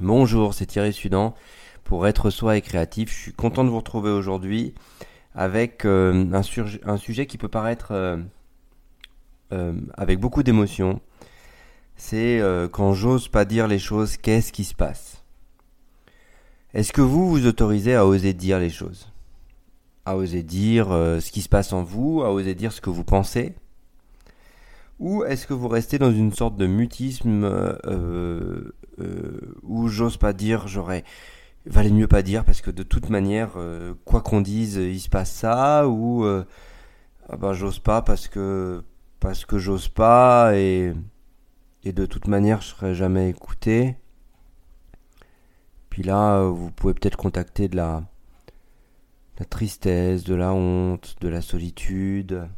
Bonjour, c'est Thierry Sudan pour être soi et créatif. Je suis content de vous retrouver aujourd'hui avec euh, un, sujet qui peut paraître euh, euh, avec beaucoup d'émotion. C'est quand j'ose pas dire les choses, qu'est-ce qui se passe? Est-ce que vous vous autorisez à oser dire les choses? À oser dire ce qui se passe en vous, à oser dire ce que vous pensez? Ou est-ce que vous restez dans une sorte de mutisme où j'ose pas dire, j'aurais valait mieux pas dire parce que de toute manière, euh, quoi qu'on dise, il se passe ça, ou ah bah, j'ose pas parce que parce que j'ose pas et et de toute manière je serai jamais écouté. Puis là, vous pouvez peut-être contacter de la, la tristesse, de la honte, de la solitude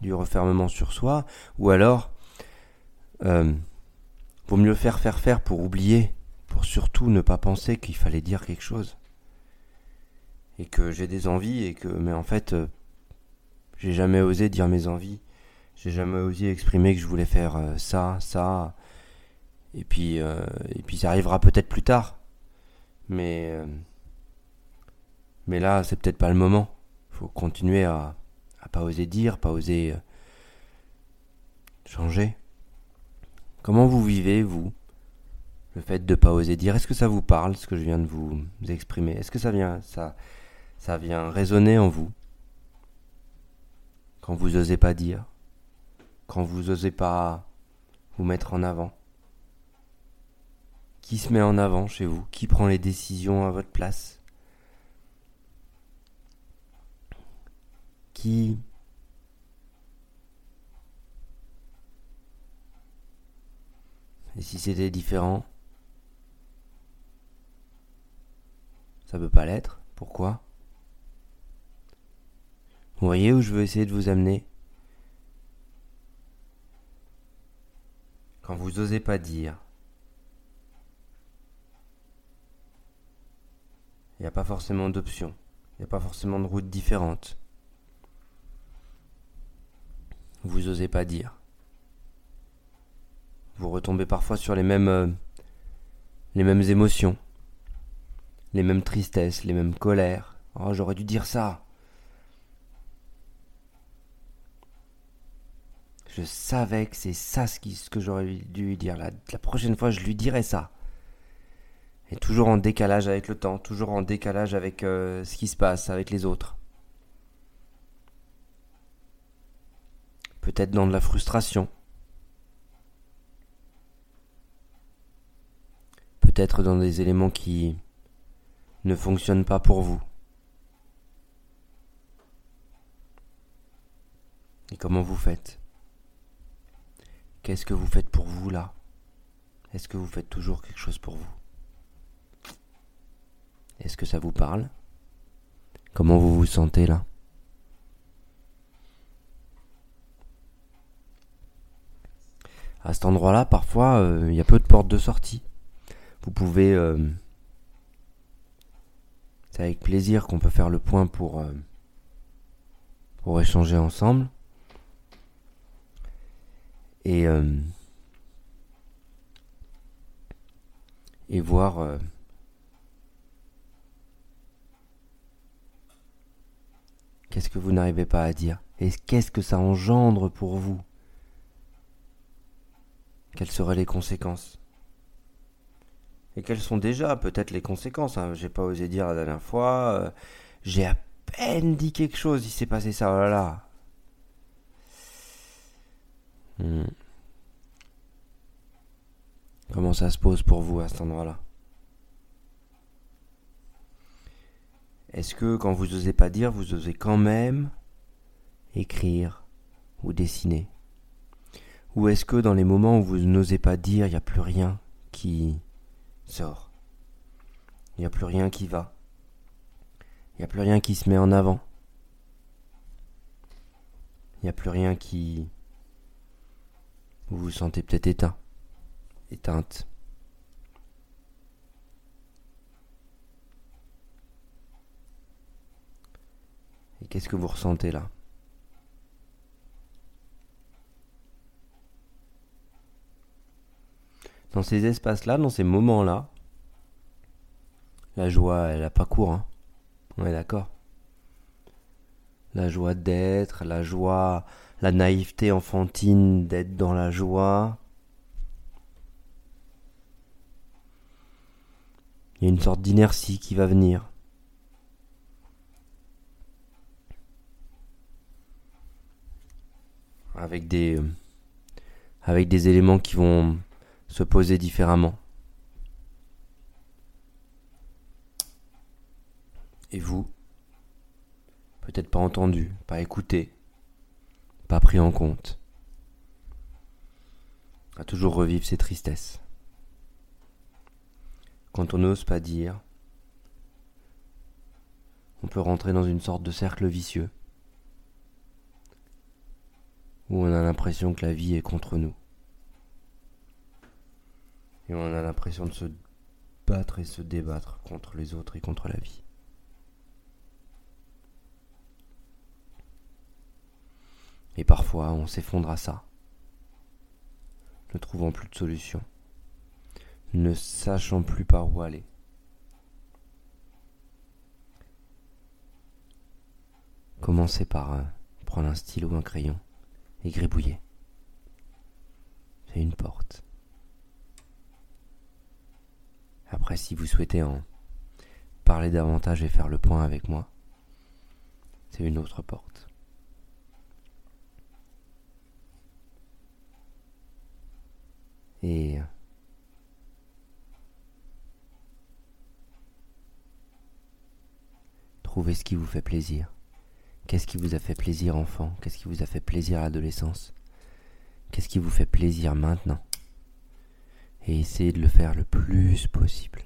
du refermement sur soi, ou alors, euh, mieux faire faire faire pour oublier, pour surtout ne pas penser qu'il fallait dire quelque chose, et que j'ai des envies, et que, mais en fait, euh, j'ai jamais osé dire mes envies, j'ai jamais osé exprimer que je voulais faire euh, ça, ça, et puis, euh, et puis ça arrivera peut-être plus tard, mais, mais là, c'est peut-être pas le moment. Faut continuer à, à pas oser dire, pas oser changer. Comment vous vivez, vous, le fait de pas oser dire Est-ce que ça vous parle, ce que je viens de vous exprimer? Est-ce que ça vient, ça, ça vient résonner en vous? Quand vous osez pas dire, quand vous osez pas vous mettre en avant? Qui se met en avant chez vous? Qui prend les décisions à votre place? Qui Et si c'était différent? Ça peut pas l'être. Pourquoi? Vous voyez où je veux essayer de vous amener? Quand vous osez pas dire, il n'y a pas forcément d'options, il n'y a pas forcément de route différente. vous osez pas dire. Vous retombez parfois sur les mêmes euh, les mêmes émotions, les mêmes tristesses, les mêmes colères. Oh, j'aurais dû dire ça. Je savais que c'est ça ce, que j'aurais dû lui dire. La, la prochaine fois, je lui dirai ça. Et toujours en décalage avec le temps, toujours en décalage avec euh, ce qui se passe, avec les autres. peut-être dans de la frustration, peut-être dans des éléments qui ne fonctionnent pas pour vous. Et comment vous faites? Qu'est-ce que vous faites pour vous là? Est-ce que vous faites toujours quelque chose pour vous? Est-ce que ça vous parle? Comment vous vous sentez là? À cet endroit-là, parfois, euh, il y a peu de portes de sortie. Vous pouvez... Euh, c'est avec plaisir qu'on peut faire le point pour, euh, pour échanger ensemble. Et, et voir... Qu'est-ce que vous n'arrivez pas à dire Et qu'est-ce que ça engendre pour vous? Quelles seraient les conséquences? Et quelles sont déjà peut-être les conséquences hein J'ai pas osé dire la dernière fois. Euh, j'ai à peine dit quelque chose, il s'est passé ça, oh là là. Hmm. Comment ça se pose pour vous à cet endroit-là? Est-ce que quand vous osez pas dire, vous osez quand même écrire ou dessiner? Ou est-ce que dans les moments où vous n'osez pas dire, il n'y a plus rien qui sort. Il n'y a plus rien qui va. Il n'y a plus rien qui se met en avant. Il n'y a plus rien qui... Vous vous sentez peut-être éteint, éteinte. Et qu'est-ce que vous ressentez là? Dans ces espaces-là, dans ces moments-là, la joie, elle n'a pas cours. Hein. On est d'accord. La joie d'être, la joie, la naïveté enfantine d'être dans la joie. Il y a une sorte d'inertie qui va venir. Avec des, avec des éléments qui vont se poser différemment. Et vous Peut-être pas entendu, pas écouté, pas pris en compte. À toujours revivre ses tristesses. Quand on n'ose pas dire, on peut rentrer dans une sorte de cercle vicieux où on a l'impression que la vie est contre nous. Et on a l'impression de se battre et se débattre contre les autres et contre la vie. Et parfois, on s'effondre à ça, ne trouvant plus de solution, ne sachant plus par où aller. Commencez par euh, prendre un stylo ou un crayon et gribouiller. C'est une porte. Si vous souhaitez en parler davantage et faire le point avec moi, c'est une autre porte. Et trouvez ce qui vous fait plaisir. Qu'est-ce qui vous a fait plaisir enfant? Qu'est-ce qui vous a fait plaisir à l'adolescence? Qu'est-ce qui vous fait plaisir maintenant? Et essayez de le faire le plus possible.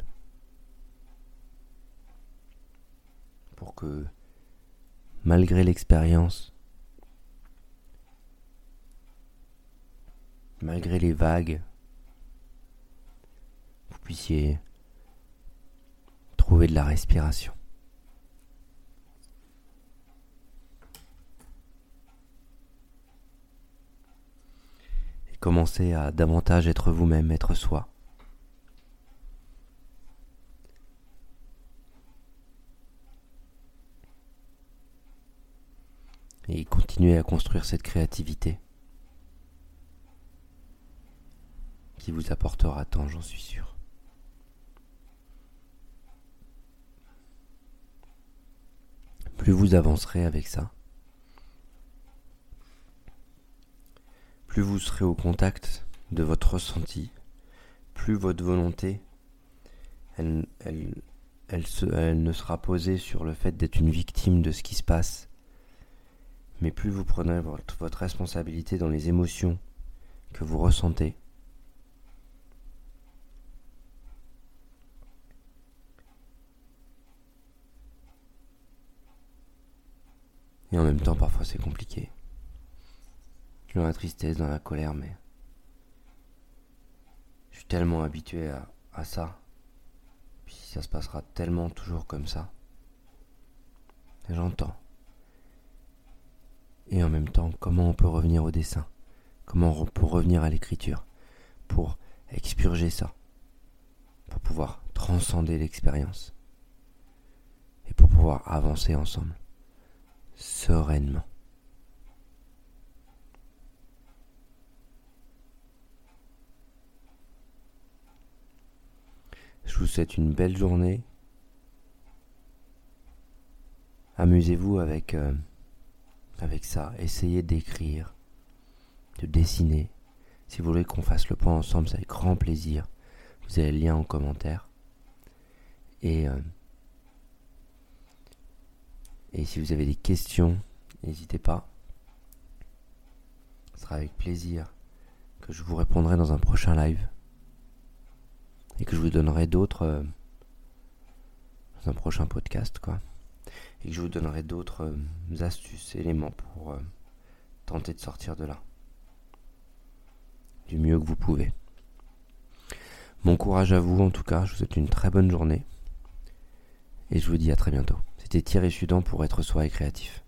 Pour que, malgré l'expérience, malgré les vagues, puissiez trouver de la respiration. Et commencer à davantage être vous-même, être soi. Et continuer à construire cette créativité qui vous apportera tant, j'en suis sûr. plus vous avancerez avec ça, plus vous serez au contact de votre ressenti, plus votre volonté, elle, ne sera posée sur le fait d'être une victime de ce qui se passe, mais plus vous prenez votre, votre responsabilité dans les émotions que vous ressentez, Et en même temps, parfois c'est compliqué. Dans la tristesse, dans la colère, mais je suis tellement habitué à, ça. Puis ça se passera tellement toujours comme ça. J'entends. Et en même temps, comment on peut revenir au dessin? Comment on peut revenir à l'écriture? Pour expurger ça? Pour pouvoir transcender l'expérience? Et pour pouvoir avancer ensemble sereinement. Je vous souhaite une belle journée. Amusez-vous avec, euh, avec ça. Essayez d'écrire, de dessiner. Si vous voulez qu'on fasse le point ensemble, c'est avec grand plaisir. Vous avez le lien en commentaire. Et euh, et si vous avez des questions, n'hésitez pas. Ce sera avec plaisir que je vous répondrai dans un prochain live. Et que je vous donnerai d'autres euh, dans un prochain podcast, quoi. Et que je vous donnerai d'autres euh, astuces, éléments pour euh, tenter de sortir de là. Du mieux que vous pouvez. Bon courage à vous en tout cas, je vous souhaite une très bonne journée. Et je vous dis à très bientôt. C'était Thierry Sudan pour être soi et créatif.